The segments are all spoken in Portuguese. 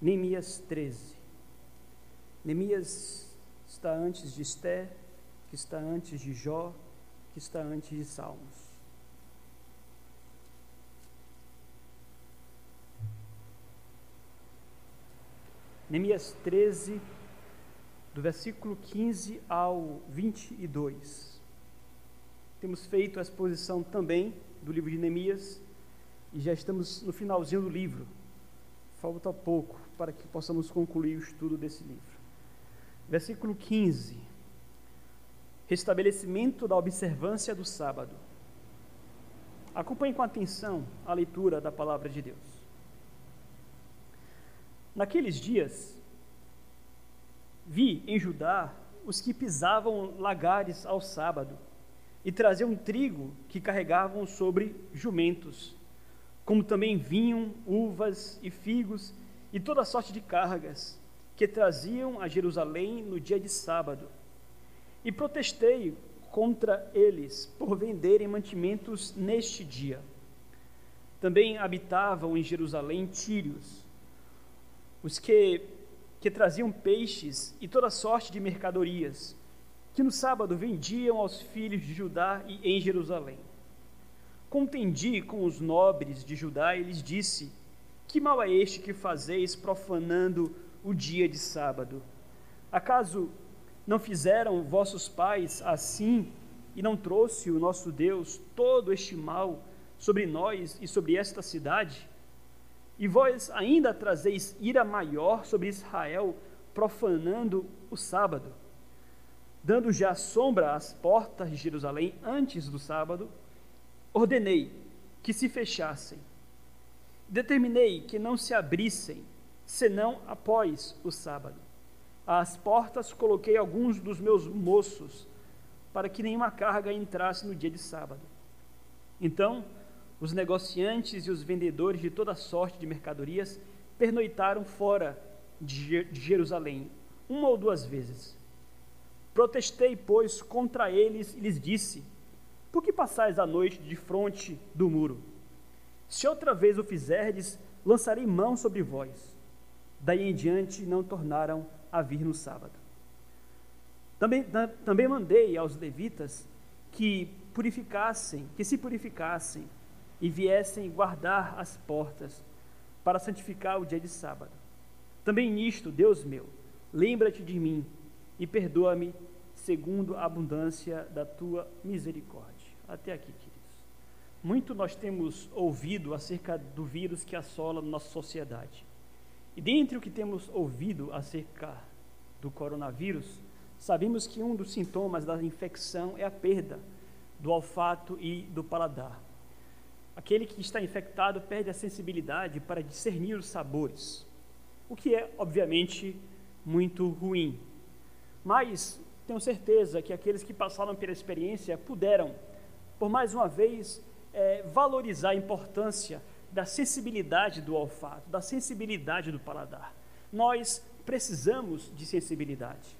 Neemias 13. Neemias está antes de Esté, que está antes de Jó, que está antes de Salmos. Neemias 13, do versículo 15 ao 22. Temos feito a exposição também do livro de Neemias e já estamos no finalzinho do livro. Falta pouco para que possamos concluir o estudo desse livro. Versículo 15: Restabelecimento da observância do sábado. Acompanhe com atenção a leitura da palavra de Deus. Naqueles dias, vi em Judá os que pisavam lagares ao sábado e traziam trigo que carregavam sobre jumentos, como também vinham, uvas e figos e toda sorte de cargas que traziam a Jerusalém no dia de sábado. E protestei contra eles por venderem mantimentos neste dia. Também habitavam em Jerusalém tírios, os que, que traziam peixes e toda sorte de mercadorias, que no sábado vendiam aos filhos de Judá e em Jerusalém. Contendi com os nobres de Judá e lhes disse: que mal é este que fazeis profanando o dia de sábado? Acaso não fizeram vossos pais assim e não trouxe o nosso Deus todo este mal sobre nós e sobre esta cidade? E vós ainda trazeis ira maior sobre Israel, profanando o sábado, dando já sombra às portas de Jerusalém antes do sábado? Ordenei que se fechassem Determinei que não se abrissem, senão após o sábado. Às portas coloquei alguns dos meus moços, para que nenhuma carga entrasse no dia de sábado. Então, os negociantes e os vendedores de toda sorte de mercadorias pernoitaram fora de Jerusalém, uma ou duas vezes. Protestei, pois, contra eles e lhes disse: Por que passais a noite de fronte do muro? Se outra vez o fizerdes, lançarei mão sobre vós. Daí em diante não tornaram a vir no sábado. Também, também mandei aos levitas que purificassem, que se purificassem e viessem guardar as portas para santificar o dia de sábado. Também nisto, Deus meu, lembra-te de mim e perdoa-me segundo a abundância da tua misericórdia. Até aqui, querido. Muito nós temos ouvido acerca do vírus que assola nossa sociedade. E dentre o que temos ouvido acerca do coronavírus, sabemos que um dos sintomas da infecção é a perda do olfato e do paladar. Aquele que está infectado perde a sensibilidade para discernir os sabores, o que é, obviamente, muito ruim. Mas tenho certeza que aqueles que passaram pela experiência puderam, por mais uma vez, é, valorizar a importância da sensibilidade do olfato, da sensibilidade do paladar. Nós precisamos de sensibilidade.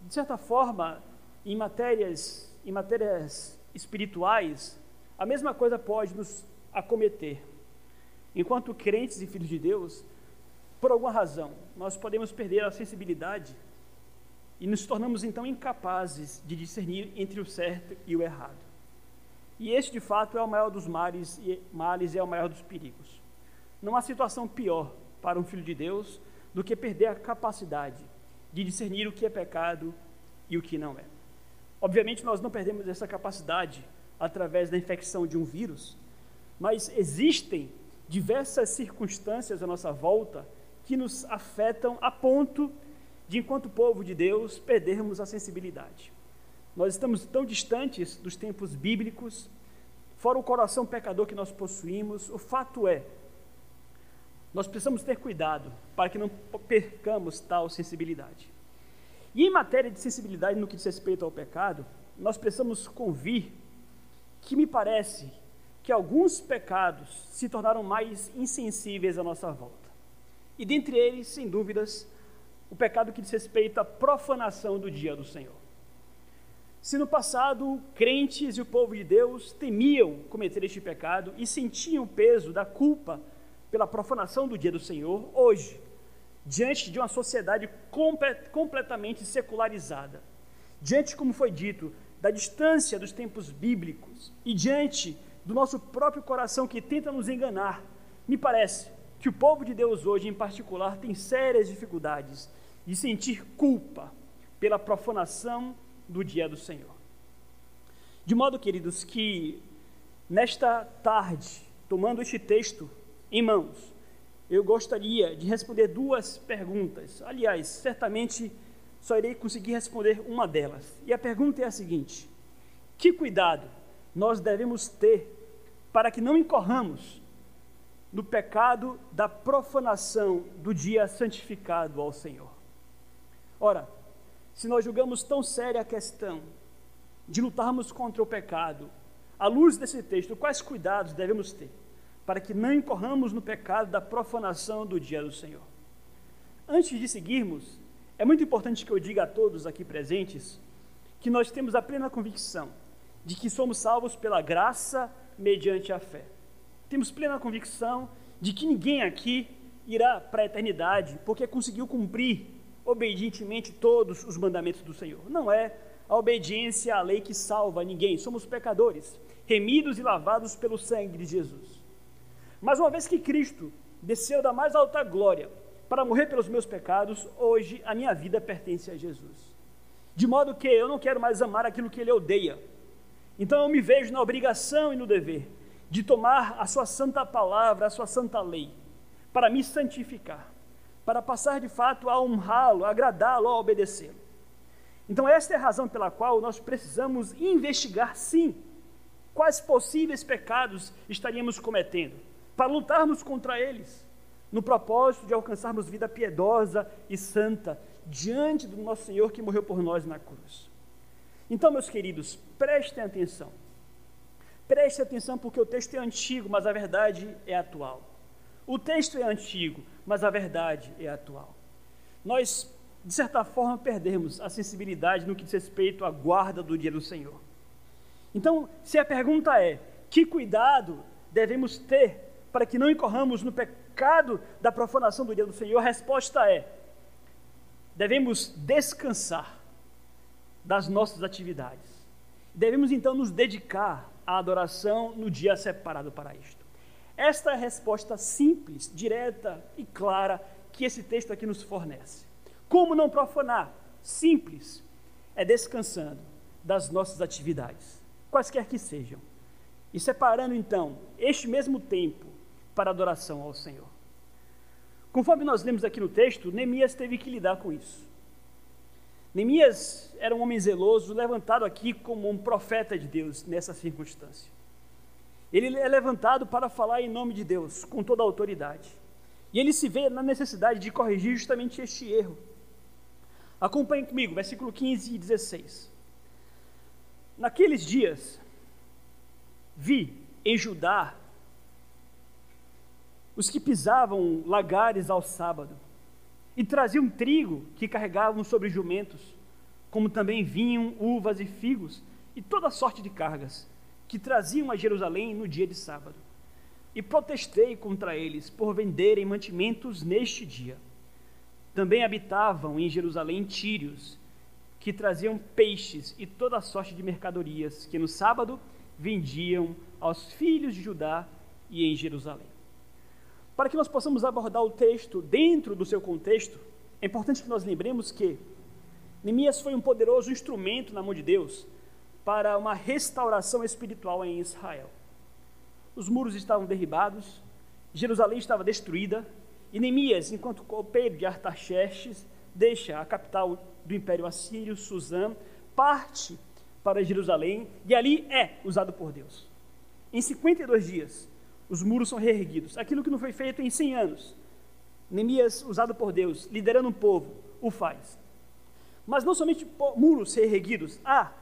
De certa forma, em matérias, em matérias espirituais, a mesma coisa pode nos acometer. Enquanto crentes e filhos de Deus, por alguma razão, nós podemos perder a sensibilidade e nos tornamos então incapazes de discernir entre o certo e o errado. E este, de fato, é o maior dos males e, males e é o maior dos perigos. Não há situação pior para um filho de Deus do que perder a capacidade de discernir o que é pecado e o que não é. Obviamente, nós não perdemos essa capacidade através da infecção de um vírus, mas existem diversas circunstâncias à nossa volta que nos afetam a ponto de, enquanto povo de Deus, perdermos a sensibilidade. Nós estamos tão distantes dos tempos bíblicos, fora o coração pecador que nós possuímos. O fato é, nós precisamos ter cuidado para que não percamos tal sensibilidade. E em matéria de sensibilidade no que diz respeito ao pecado, nós precisamos convir que me parece que alguns pecados se tornaram mais insensíveis à nossa volta. E dentre eles, sem dúvidas, o pecado que diz respeito à profanação do dia do Senhor. Se no passado crentes e o povo de Deus temiam cometer este pecado e sentiam o peso da culpa pela profanação do dia do Senhor, hoje, diante de uma sociedade completamente secularizada, diante, como foi dito, da distância dos tempos bíblicos e diante do nosso próprio coração que tenta nos enganar, me parece que o povo de Deus hoje, em particular, tem sérias dificuldades de sentir culpa pela profanação do dia do Senhor. De modo, queridos, que nesta tarde, tomando este texto em mãos, eu gostaria de responder duas perguntas. Aliás, certamente só irei conseguir responder uma delas. E a pergunta é a seguinte: que cuidado nós devemos ter para que não incorramos no pecado da profanação do dia santificado ao Senhor? Ora, se nós julgamos tão séria a questão de lutarmos contra o pecado, à luz desse texto, quais cuidados devemos ter para que não incorramos no pecado da profanação do dia do Senhor? Antes de seguirmos, é muito importante que eu diga a todos aqui presentes que nós temos a plena convicção de que somos salvos pela graça mediante a fé. Temos plena convicção de que ninguém aqui irá para a eternidade porque conseguiu cumprir obedientemente todos os mandamentos do Senhor. Não é a obediência à lei que salva ninguém, somos pecadores, remidos e lavados pelo sangue de Jesus. Mas uma vez que Cristo desceu da mais alta glória para morrer pelos meus pecados, hoje a minha vida pertence a Jesus. De modo que eu não quero mais amar aquilo que ele odeia. Então eu me vejo na obrigação e no dever de tomar a sua santa palavra, a sua santa lei, para me santificar para passar de fato a honrá-lo, a agradá-lo, a obedecê-lo. Então, esta é a razão pela qual nós precisamos investigar, sim, quais possíveis pecados estaríamos cometendo, para lutarmos contra eles, no propósito de alcançarmos vida piedosa e santa diante do nosso Senhor que morreu por nós na cruz. Então, meus queridos, prestem atenção. Prestem atenção porque o texto é antigo, mas a verdade é atual. O texto é antigo, mas a verdade é atual. Nós, de certa forma, perdemos a sensibilidade no que diz respeito à guarda do dia do Senhor. Então, se a pergunta é: que cuidado devemos ter para que não incorramos no pecado da profanação do dia do Senhor? A resposta é: devemos descansar das nossas atividades. Devemos então nos dedicar à adoração no dia separado para isto. Esta é a resposta simples, direta e clara que esse texto aqui nos fornece. Como não profanar? Simples. É descansando das nossas atividades, quaisquer que sejam, e separando então este mesmo tempo para adoração ao Senhor. Conforme nós lemos aqui no texto, Neemias teve que lidar com isso. Neemias era um homem zeloso, levantado aqui como um profeta de Deus nessa circunstância. Ele é levantado para falar em nome de Deus, com toda a autoridade. E ele se vê na necessidade de corrigir justamente este erro. Acompanhe comigo, versículo 15 e 16. Naqueles dias, vi em Judá os que pisavam lagares ao sábado e traziam trigo que carregavam sobre jumentos, como também vinham uvas e figos e toda sorte de cargas que traziam a Jerusalém no dia de sábado. E protestei contra eles por venderem mantimentos neste dia. Também habitavam em Jerusalém tírios, que traziam peixes e toda sorte de mercadorias, que no sábado vendiam aos filhos de Judá e em Jerusalém. Para que nós possamos abordar o texto dentro do seu contexto, é importante que nós lembremos que Neemias foi um poderoso instrumento na mão de Deus para uma restauração espiritual em Israel. Os muros estavam derribados, Jerusalém estava destruída, e Neemias, enquanto copeiro de Artaxerxes, deixa a capital do Império Assírio, Suzã, parte para Jerusalém e ali é usado por Deus. Em 52 dias, os muros são reerguidos. Aquilo que não foi feito em 100 anos, Neemias, usado por Deus, liderando um povo, o faz. Mas não somente muros reerguidos, há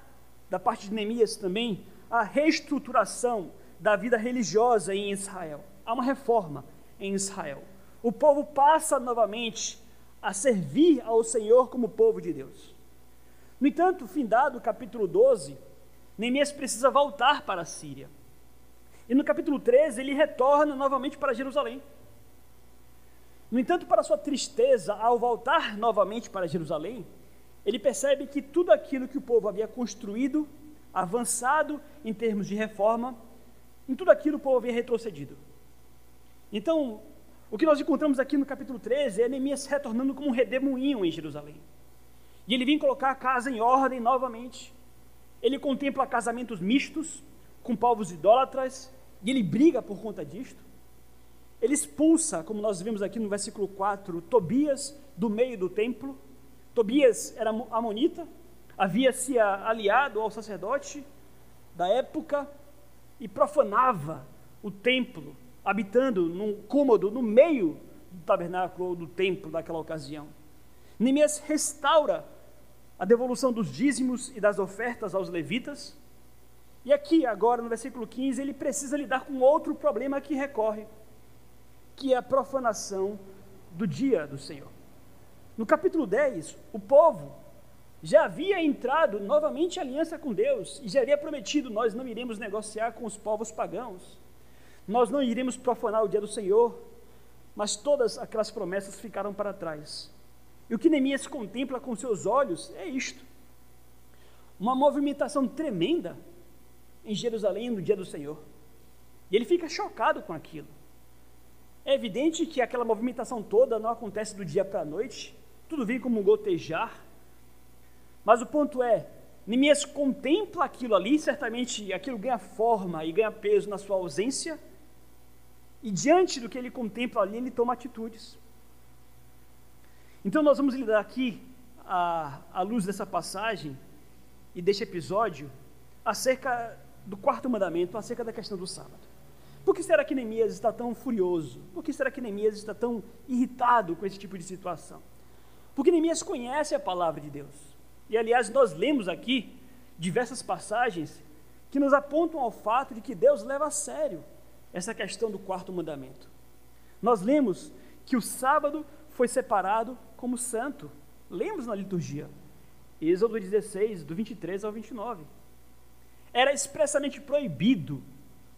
da parte de Neemias também, a reestruturação da vida religiosa em Israel. Há uma reforma em Israel. O povo passa novamente a servir ao Senhor como povo de Deus. No entanto, findado o capítulo 12, Neemias precisa voltar para a Síria. E no capítulo 13, ele retorna novamente para Jerusalém. No entanto, para sua tristeza, ao voltar novamente para Jerusalém, ele percebe que tudo aquilo que o povo havia construído, avançado em termos de reforma, em tudo aquilo o povo havia retrocedido. Então, o que nós encontramos aqui no capítulo 13 é Neemias retornando como um redemoinho em Jerusalém. E ele vem colocar a casa em ordem novamente. Ele contempla casamentos mistos com povos idólatras e ele briga por conta disto. Ele expulsa, como nós vimos aqui no versículo 4, Tobias do meio do templo. Tobias era amonita, havia se aliado ao sacerdote da época e profanava o templo, habitando num cômodo no meio do tabernáculo ou do templo daquela ocasião. Neemias restaura a devolução dos dízimos e das ofertas aos levitas. E aqui, agora, no versículo 15, ele precisa lidar com outro problema que recorre, que é a profanação do dia do Senhor. No capítulo 10, o povo já havia entrado novamente em aliança com Deus e já havia prometido: nós não iremos negociar com os povos pagãos, nós não iremos profanar o dia do Senhor, mas todas aquelas promessas ficaram para trás. E o que Neemias contempla com seus olhos é isto: uma movimentação tremenda em Jerusalém no dia do Senhor. E ele fica chocado com aquilo. É evidente que aquela movimentação toda não acontece do dia para a noite, tudo vem como um gotejar. Mas o ponto é, Neemias contempla aquilo ali, certamente aquilo ganha forma e ganha peso na sua ausência, e diante do que ele contempla ali, ele toma atitudes. Então nós vamos lidar aqui, à, à luz dessa passagem e deste episódio, acerca do quarto mandamento, acerca da questão do sábado. Por que será que Neemias está tão furioso? Por que será que Neemias está tão irritado com esse tipo de situação? Porque Neemias conhece a palavra de Deus. E aliás, nós lemos aqui diversas passagens que nos apontam ao fato de que Deus leva a sério essa questão do quarto mandamento. Nós lemos que o sábado foi separado como santo. Lemos na liturgia. Êxodo 16, do 23 ao 29. Era expressamente proibido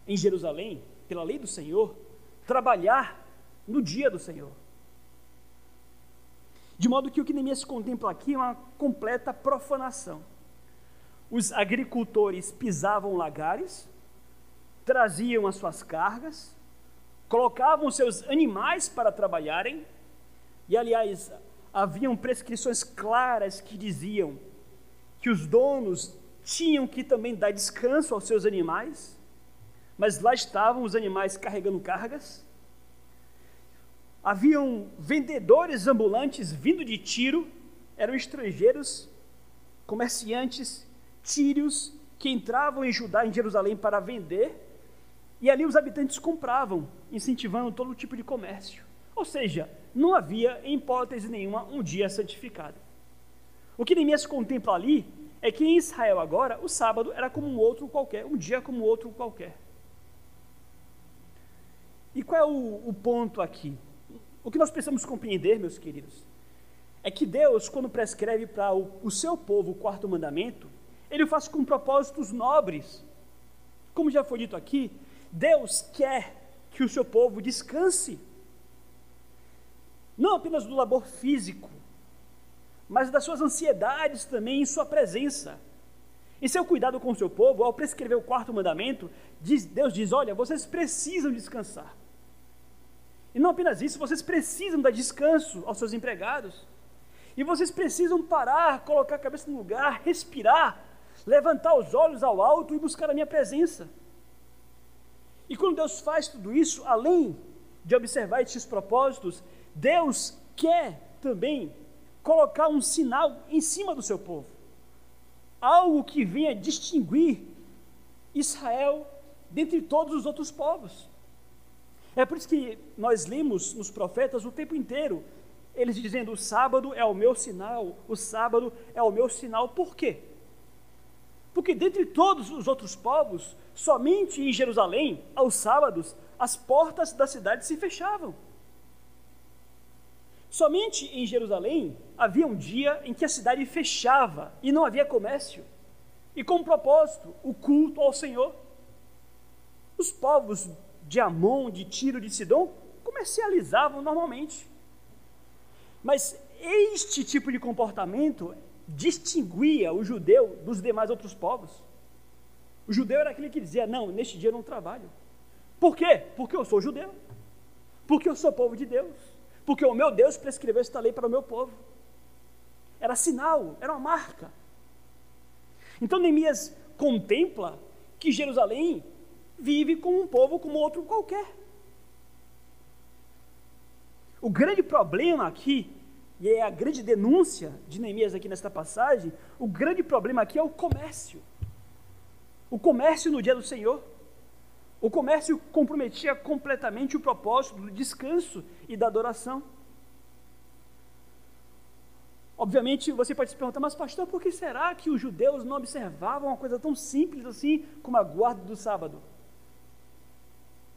em Jerusalém pela lei do Senhor, trabalhar no dia do Senhor. De modo que o que Neemias contempla aqui é uma completa profanação. Os agricultores pisavam lagares, traziam as suas cargas, colocavam seus animais para trabalharem, e aliás, haviam prescrições claras que diziam que os donos tinham que também dar descanso aos seus animais mas lá estavam os animais carregando cargas. Haviam vendedores ambulantes vindo de Tiro, eram estrangeiros, comerciantes tírios que entravam em Judá, em Jerusalém, para vender, e ali os habitantes compravam, incentivando todo tipo de comércio. Ou seja, não havia, em hipótese nenhuma, um dia santificado. O que Neemias contempla ali é que em Israel agora o sábado era como um outro qualquer, um dia como outro qualquer. E qual é o, o ponto aqui? O que nós precisamos compreender, meus queridos, é que Deus, quando prescreve para o, o seu povo o quarto mandamento, ele o faz com propósitos nobres. Como já foi dito aqui, Deus quer que o seu povo descanse, não apenas do labor físico, mas das suas ansiedades também em sua presença. Em seu cuidado com o seu povo, ao prescrever o quarto mandamento, diz, Deus diz: Olha, vocês precisam descansar. E não apenas isso, vocês precisam dar descanso aos seus empregados. E vocês precisam parar, colocar a cabeça no lugar, respirar, levantar os olhos ao alto e buscar a minha presença. E quando Deus faz tudo isso, além de observar esses propósitos, Deus quer também colocar um sinal em cima do seu povo. Algo que venha distinguir Israel dentre todos os outros povos. É por isso que nós lemos nos profetas o tempo inteiro, eles dizendo: o sábado é o meu sinal, o sábado é o meu sinal. Por quê? Porque dentre todos os outros povos, somente em Jerusalém, aos sábados, as portas da cidade se fechavam. Somente em Jerusalém havia um dia em que a cidade fechava e não havia comércio. E com propósito, o culto ao Senhor. Os povos de Amon, de Tiro, de Sidom, comercializavam normalmente. Mas este tipo de comportamento distinguia o judeu dos demais outros povos. O judeu era aquele que dizia: Não, neste dia eu não trabalho. Por quê? Porque eu sou judeu. Porque eu sou povo de Deus. Porque o meu Deus prescreveu esta lei para o meu povo. Era sinal, era uma marca. Então Neemias contempla que Jerusalém vive como um povo como outro qualquer. O grande problema aqui, e é a grande denúncia de Neemias aqui nesta passagem, o grande problema aqui é o comércio. O comércio no dia do Senhor. O comércio comprometia completamente o propósito do descanso e da adoração. Obviamente você pode se perguntar, mas pastor, por que será que os judeus não observavam uma coisa tão simples assim como a guarda do sábado?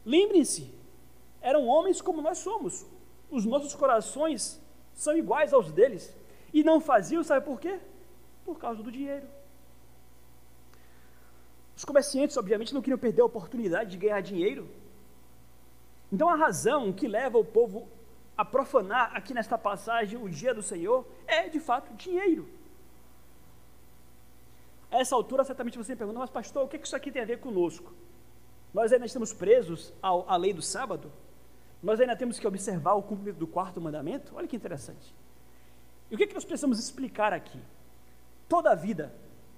Lembrem-se, eram homens como nós somos. Os nossos corações são iguais aos deles. E não faziam, sabe por quê? Por causa do dinheiro. Os comerciantes, obviamente, não queriam perder a oportunidade de ganhar dinheiro. Então, a razão que leva o povo a profanar aqui nesta passagem o dia do Senhor é, de fato, dinheiro. A essa altura, certamente você me pergunta, mas pastor, o que isso aqui tem a ver conosco? Nós ainda estamos presos à lei do sábado? Nós ainda temos que observar o cumprimento do quarto mandamento? Olha que interessante. E o que, é que nós precisamos explicar aqui? Toda a vida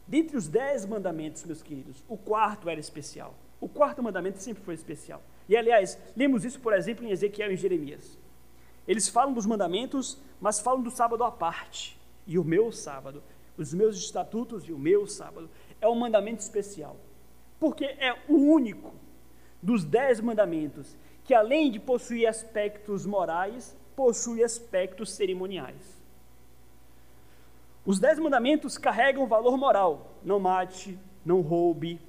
Dentre os dez mandamentos, meus queridos, o quarto era especial. O quarto mandamento sempre foi especial. E, aliás, lemos isso, por exemplo, em Ezequiel e em Jeremias. Eles falam dos mandamentos, mas falam do sábado à parte. E o meu sábado, os meus estatutos e o meu sábado, é um mandamento especial. Porque é o único dos dez mandamentos que, além de possuir aspectos morais, possui aspectos cerimoniais. Os dez mandamentos carregam valor moral: não mate, não roube,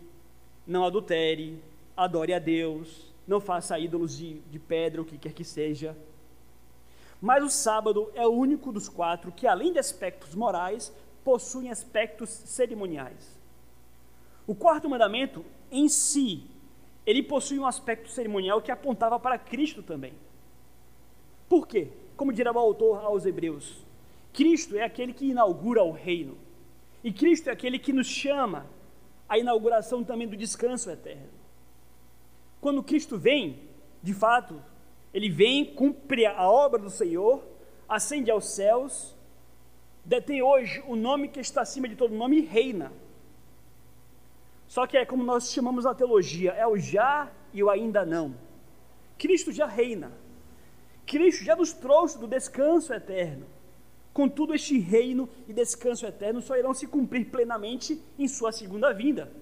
não adultere, adore a Deus, não faça ídolos de, de pedra, o que quer que seja. Mas o sábado é o único dos quatro que, além de aspectos morais, possui aspectos cerimoniais. O quarto mandamento, em si, ele possui um aspecto cerimonial que apontava para Cristo também. Por quê? Como dirá o autor aos Hebreus, Cristo é aquele que inaugura o reino. E Cristo é aquele que nos chama à inauguração também do descanso eterno. Quando Cristo vem, de fato, ele vem, cumpre a obra do Senhor, ascende aos céus, detém hoje o nome que está acima de todo nome e reina. Só que é como nós chamamos na teologia, é o já e o ainda não. Cristo já reina. Cristo já nos trouxe do descanso eterno. Contudo, este reino e descanso eterno só irão se cumprir plenamente em sua segunda vinda.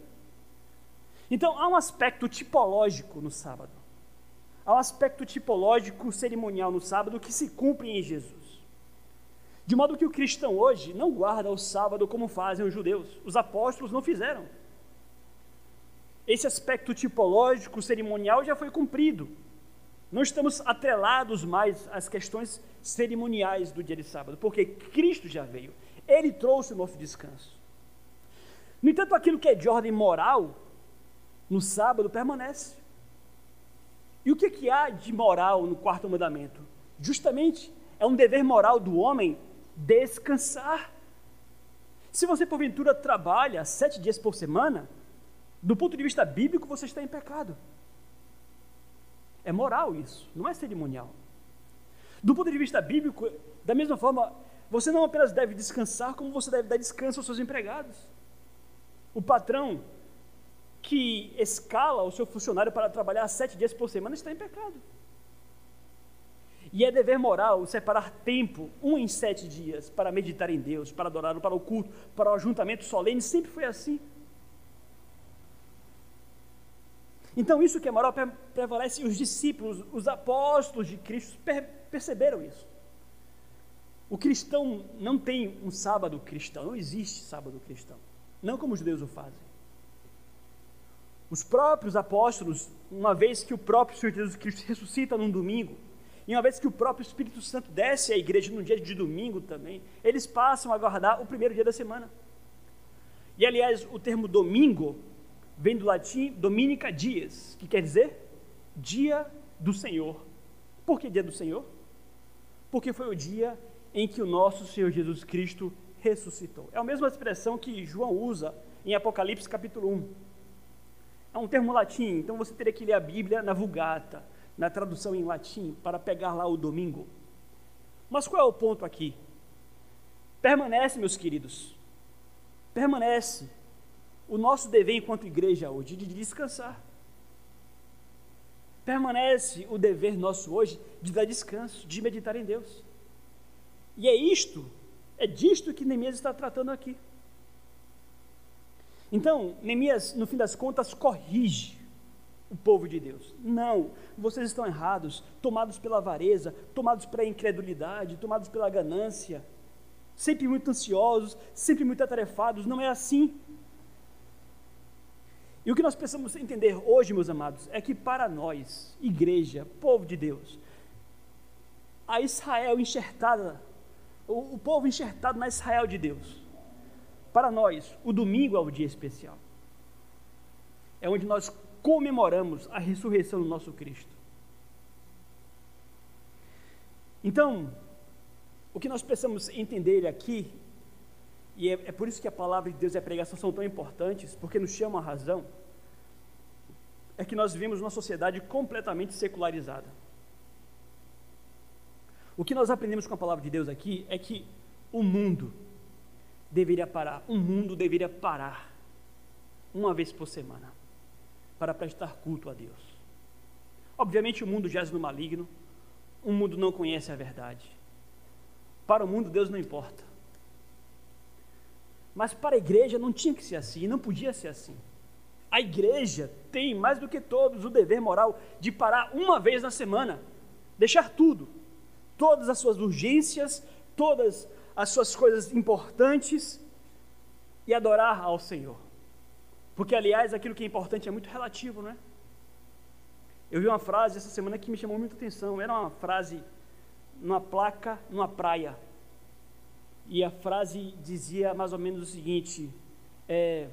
Então, há um aspecto tipológico no sábado. Há um aspecto tipológico cerimonial no sábado que se cumpre em Jesus. De modo que o cristão hoje não guarda o sábado como fazem os judeus. Os apóstolos não fizeram. Esse aspecto tipológico cerimonial já foi cumprido. Não estamos atrelados mais às questões cerimoniais do dia de sábado, porque Cristo já veio. Ele trouxe o nosso descanso. No entanto, aquilo que é de ordem moral no sábado permanece. E o que, que há de moral no quarto mandamento? Justamente é um dever moral do homem descansar. Se você porventura trabalha sete dias por semana, do ponto de vista bíblico você está em pecado. É moral isso, não é cerimonial. Do ponto de vista bíblico, da mesma forma, você não apenas deve descansar, como você deve dar descanso aos seus empregados. O patrão que escala o seu funcionário para trabalhar sete dias por semana está em pecado. E é dever moral separar tempo, um em sete dias, para meditar em Deus, para adorar, para o culto, para o ajuntamento solene, sempre foi assim. Então, isso que é moral prevalece, e os discípulos, os apóstolos de Cristo perceberam isso. O cristão não tem um sábado cristão, não existe sábado cristão, não como os judeus o fazem. Os próprios apóstolos, uma vez que o próprio Senhor Jesus Cristo ressuscita num domingo, e uma vez que o próprio Espírito Santo desce à igreja num dia de domingo também, eles passam a guardar o primeiro dia da semana. E aliás, o termo domingo vem do latim Dominica Dias, que quer dizer dia do Senhor. Por que dia do Senhor? Porque foi o dia em que o nosso Senhor Jesus Cristo ressuscitou. É a mesma expressão que João usa em Apocalipse capítulo 1. É um termo latim, então você teria que ler a Bíblia na Vulgata, na tradução em latim, para pegar lá o domingo. Mas qual é o ponto aqui? Permanece, meus queridos, permanece o nosso dever enquanto igreja hoje de descansar. Permanece o dever nosso hoje de dar descanso, de meditar em Deus. E é isto, é disto que Neemias está tratando aqui. Então, Neemias, no fim das contas, corrige o povo de Deus. Não, vocês estão errados, tomados pela avareza, tomados pela incredulidade, tomados pela ganância, sempre muito ansiosos, sempre muito atarefados. Não é assim. E o que nós precisamos entender hoje, meus amados, é que para nós, igreja, povo de Deus, a Israel enxertada, o, o povo enxertado na Israel de Deus, para nós, o domingo é o dia especial. É onde nós comemoramos a ressurreição do nosso Cristo. Então, o que nós precisamos entender aqui, e é, é, por isso que a palavra de Deus e a pregação são tão importantes, porque nos chamam a razão, é que nós vivemos uma sociedade completamente secularizada. O que nós aprendemos com a palavra de Deus aqui é que o mundo deveria parar, o mundo deveria parar uma vez por semana para prestar culto a Deus. Obviamente o mundo jaz no maligno, o mundo não conhece a verdade. Para o mundo Deus não importa. Mas para a igreja não tinha que ser assim, não podia ser assim. A igreja tem, mais do que todos, o dever moral de parar uma vez na semana, deixar tudo, todas as suas urgências, todas as suas coisas importantes e adorar ao Senhor. Porque, aliás, aquilo que é importante é muito relativo, não é? Eu vi uma frase essa semana que me chamou muita atenção. Era uma frase numa placa, numa praia. E a frase dizia mais ou menos o seguinte: é,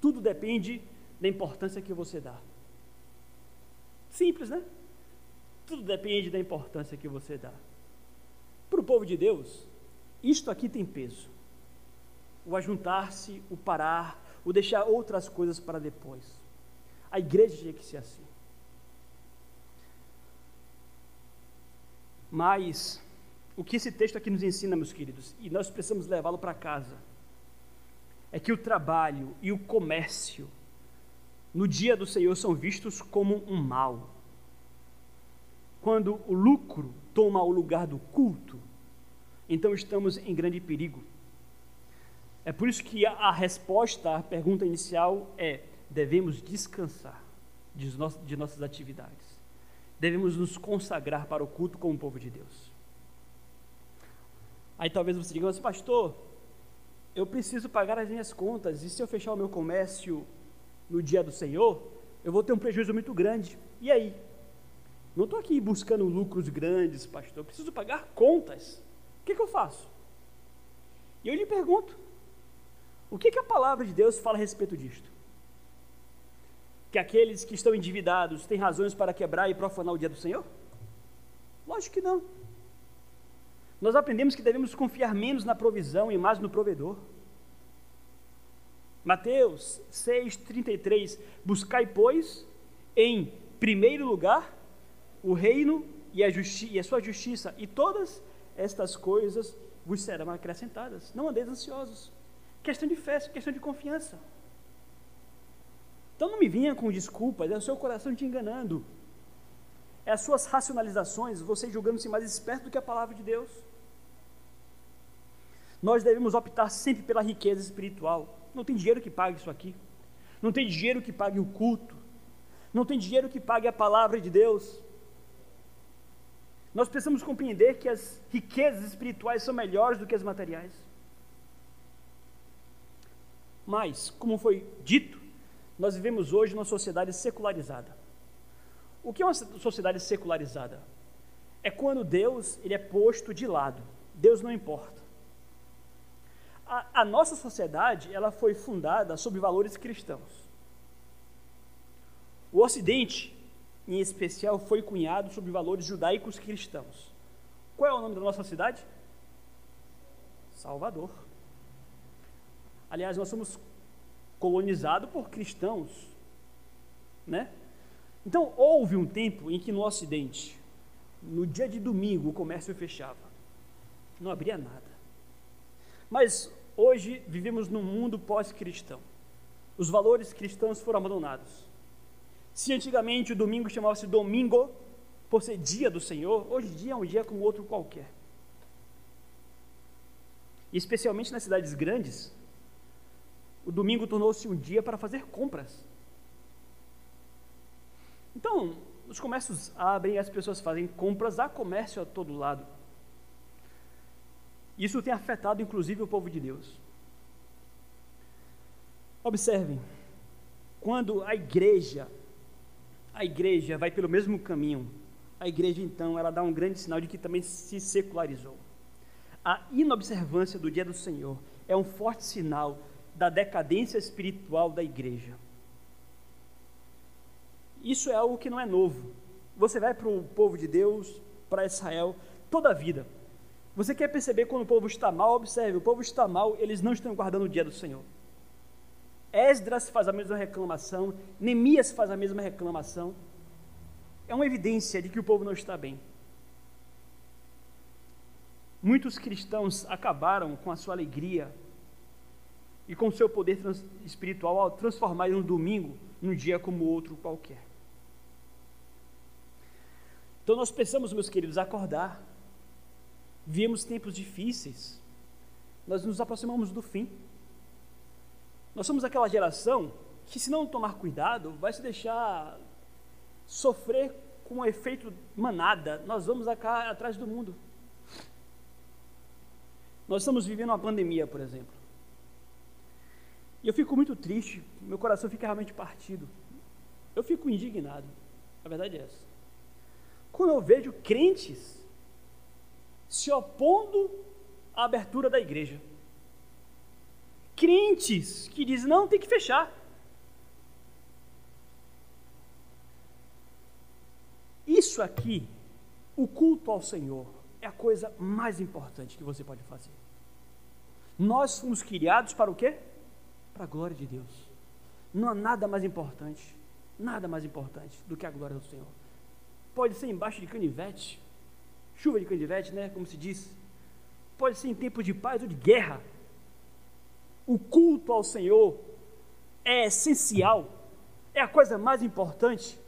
tudo depende da importância que você dá. Simples, né? Tudo depende da importância que você dá. Para o povo de Deus, isto aqui tem peso. O ajuntar-se, o parar, o deixar outras coisas para depois. A igreja tinha que ser assim. Mas o que esse texto aqui nos ensina, meus queridos, e nós precisamos levá-lo para casa, é que o trabalho e o comércio no dia do Senhor são vistos como um mal. Quando o lucro toma o lugar do culto, então estamos em grande perigo. É por isso que a, resposta à pergunta inicial é: devemos descansar de, nossas atividades. Devemos nos consagrar para o culto como povo de Deus. Aí talvez você diga, mas pastor, eu preciso pagar as minhas contas, e se eu fechar o meu comércio no dia do Senhor, eu vou ter um prejuízo muito grande. E aí? Não estou aqui buscando lucros grandes, pastor, eu preciso pagar contas. O que, que eu faço? E eu lhe pergunto: o que, que a palavra de Deus fala a respeito disto? Que aqueles que estão endividados têm razões para quebrar e profanar o dia do Senhor? Lógico que não. Nós aprendemos que devemos confiar menos na provisão e mais no provedor. Mateus 6,33: Buscai, pois, em primeiro lugar o reino e a, e a sua justiça, e todas estas coisas vos serão acrescentadas. Não andeis ansiosos. Questão de fé, questão de confiança. Então não me vinha com desculpas, é o seu coração te enganando. É as suas racionalizações, você julgando-se mais esperto do que a palavra de Deus. Nós devemos optar sempre pela riqueza espiritual. Não tem dinheiro que pague isso aqui. Não tem dinheiro que pague o culto. Não tem dinheiro que pague a palavra de Deus. Nós precisamos compreender que as riquezas espirituais são melhores do que as materiais. Mas, como foi dito, nós vivemos hoje numa sociedade secularizada. O que é uma sociedade secularizada? É quando Deus ele é posto de lado. Deus não importa. A, a nossa sociedade ela foi fundada sobre valores cristãos. O Ocidente, em especial, foi cunhado sobre valores judaicos cristãos. Qual é o nome da nossa cidade? Salvador. Aliás, nós somos colonizados por cristãos, né? Então, houve um tempo em que no Ocidente, no dia de domingo, o comércio fechava, não abria nada. Mas hoje vivemos num mundo pós-cristão. Os valores cristãos foram abandonados. Se antigamente o domingo chamava-se domingo, por ser dia do Senhor, hoje dia é um dia como outro qualquer. E especialmente nas cidades grandes, o domingo tornou-se um dia para fazer compras. Então, os comércios abrem e as pessoas fazem compras, há comércio a todo lado. Isso tem afetado inclusive o povo de Deus. Observem, quando a igreja, a igreja vai pelo mesmo caminho, a igreja então ela dá um grande sinal de que também se secularizou. A inobservância do dia do Senhor é um forte sinal da decadência espiritual da igreja. Isso é algo que não é novo. Você vai para o povo de Deus, para Israel, toda a vida. Você quer perceber quando o povo está mal? Observe, o povo está mal, eles não estão guardando o dia do Senhor. Esdras faz a mesma reclamação, Neemias faz a mesma reclamação. É uma evidência de que o povo não está bem. Muitos cristãos acabaram com a sua alegria e com o seu poder espiritual ao transformar um domingo num dia como outro qualquer. Então nós pensamos, meus queridos, acordar. Vivemos tempos difíceis. Nós nos aproximamos do fim. Nós somos aquela geração que, se não tomar cuidado, vai se deixar sofrer com o efeito manada. Nós vamos atrás do mundo. Nós estamos vivendo uma pandemia, por exemplo. E eu fico muito triste, meu coração fica realmente partido. Eu fico indignado. A verdade é essa. Quando eu vejo crentes se opondo à abertura da igreja. Crentes que dizem, não, tem que fechar. Isso aqui, o culto ao Senhor, é a coisa mais importante que você pode fazer. Nós fomos criados para o quê? para a glória de Deus. Não há nada mais importante, nada mais importante do que a glória do Senhor. Pode ser embaixo de canivete, chuva de canivete, né, como se diz. Pode ser em tempos de paz ou de guerra. O culto ao Senhor é essencial, é a coisa mais importante.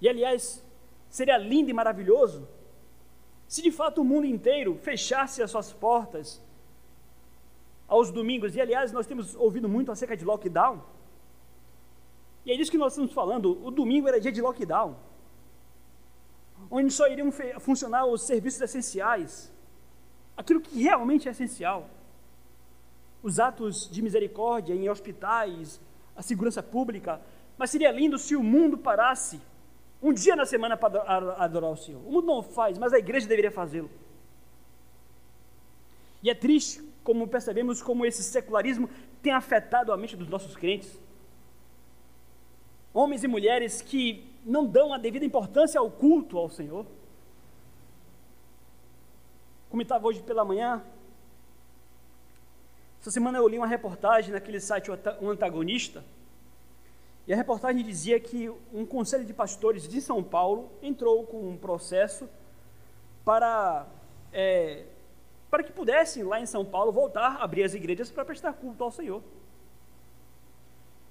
E aliás, seria lindo e maravilhoso se de fato o mundo inteiro fechasse as suas portas aos domingos. E aliás, nós temos ouvido muito acerca de lockdown. E é disso que nós estamos falando. O domingo era dia de lockdown, onde só iriam funcionar os serviços essenciais, aquilo que realmente é essencial. Os atos de misericórdia em hospitais, a segurança pública. Mas seria lindo se o mundo parasse um dia na semana para adorar o Senhor. O mundo não faz, mas a igreja deveria fazê-lo. E é triste como percebemos como esse secularismo tem afetado a mente dos nossos crentes. Homens e mulheres que não dão a devida importância ao culto ao Senhor. Como estava hoje pela manhã, essa semana eu li uma reportagem naquele site O Antagonista, e a reportagem dizia que um conselho de pastores de São Paulo entrou com um processo para é, para que pudessem, lá em São Paulo, voltar a abrir as igrejas para prestar culto ao Senhor.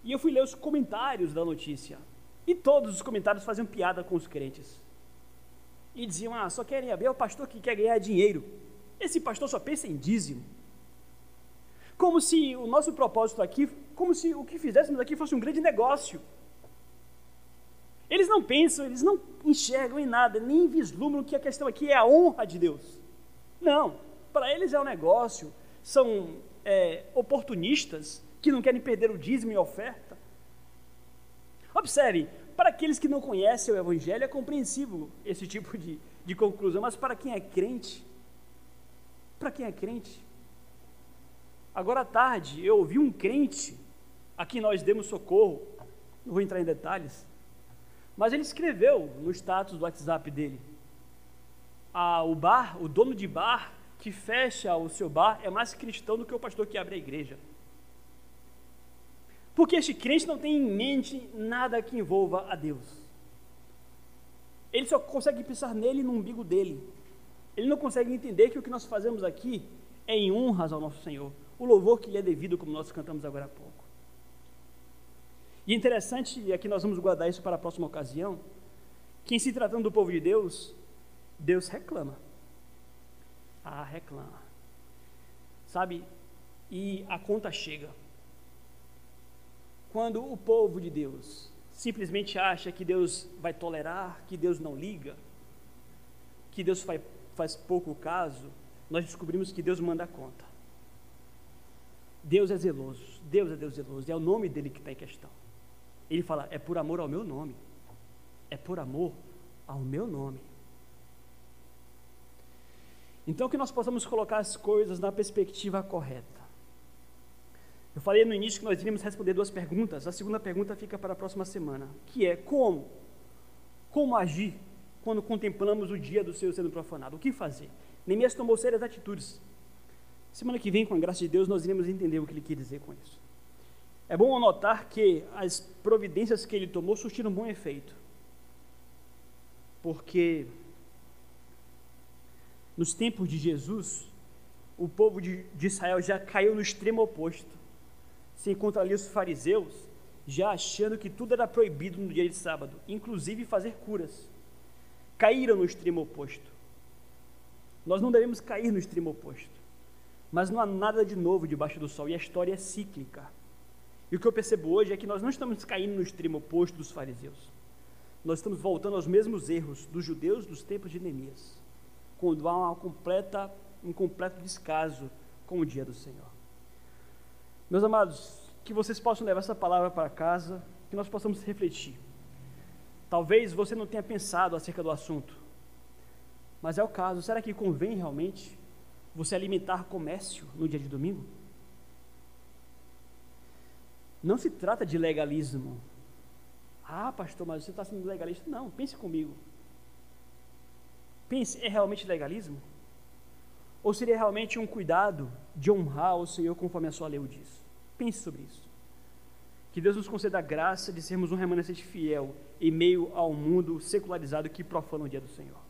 E eu fui ler os comentários da notícia. E todos os comentários faziam piada com os crentes. E diziam: Ah, só querem abrir é o pastor que quer ganhar dinheiro. Esse pastor só pensa em dízimo. Como se o nosso propósito aqui, como se o que fizéssemos aqui fosse um grande negócio. Eles não pensam, eles não enxergam em nada, nem vislumbram que a questão aqui é a honra de Deus. Não. Para eles é um negócio, são é, oportunistas que não querem perder o dízimo e a oferta. Observe, para aqueles que não conhecem o Evangelho é compreensível esse tipo de, de conclusão, mas para quem é crente, para quem é crente, agora à tarde eu ouvi um crente a quem nós demos socorro, não vou entrar em detalhes, mas ele escreveu no status do WhatsApp dele: a, o bar, o dono de bar que fecha o seu bar é mais cristão do que o pastor que abre a igreja. Porque este crente não tem em mente nada que envolva a Deus. Ele só consegue pensar nele no umbigo dele. Ele não consegue entender que o que nós fazemos aqui é em honras ao nosso Senhor. O louvor que lhe é devido, como nós cantamos agora há pouco. E é interessante, e aqui nós vamos guardar isso para a próxima ocasião, que em se tratando do povo de Deus, Deus reclama. Ah, reclama. Sabe? E a conta chega. Quando o povo de Deus simplesmente acha que Deus vai tolerar, que Deus não liga, que Deus faz, faz pouco caso, nós descobrimos que Deus manda conta. Deus é zeloso, Deus é Deus zeloso, é o nome dele que está em questão. Ele fala: é por amor ao meu nome, é por amor ao meu nome. Então, que nós possamos colocar as coisas na perspectiva correta. Eu falei no início que nós iríamos responder duas perguntas. A segunda pergunta fica para a próxima semana, que é como? Como agir quando contemplamos o dia do Senhor sendo profanado? O que fazer? Neemias tomou sérias atitudes. Semana que vem, com a graça de Deus, nós iremos entender o que ele quer dizer com isso. É bom anotar que as providências que ele tomou surtiram um bom efeito. Porque nos tempos de Jesus, o povo de, de Israel já caiu no extremo oposto se encontra ali os fariseus já achando que tudo era proibido no dia de sábado, inclusive fazer curas. Caíram no extremo oposto. Nós não devemos cair no extremo oposto. Mas não há nada de novo debaixo do sol e a história é cíclica. E o que eu percebo hoje é que nós não estamos caindo no extremo oposto dos fariseus. Nós estamos voltando aos mesmos erros dos judeus dos tempos de Neemias, quando há uma completa, um completo descaso com o dia do Senhor. Meus amados, que vocês possam levar essa palavra para casa, que nós possamos refletir. Talvez você não tenha pensado acerca do assunto, mas é o caso. Será que convém realmente você alimentar comércio no dia de domingo? Não se trata de legalismo. Ah, pastor, mas você está sendo legalista. Não, pense comigo. Pense, é realmente legalismo? Ou seria realmente um cuidado de honrar o Senhor conforme a sua lei o diz? Pense sobre isso. Que Deus nos conceda a graça de sermos um remanescente fiel em meio ao mundo secularizado que profana o dia do Senhor.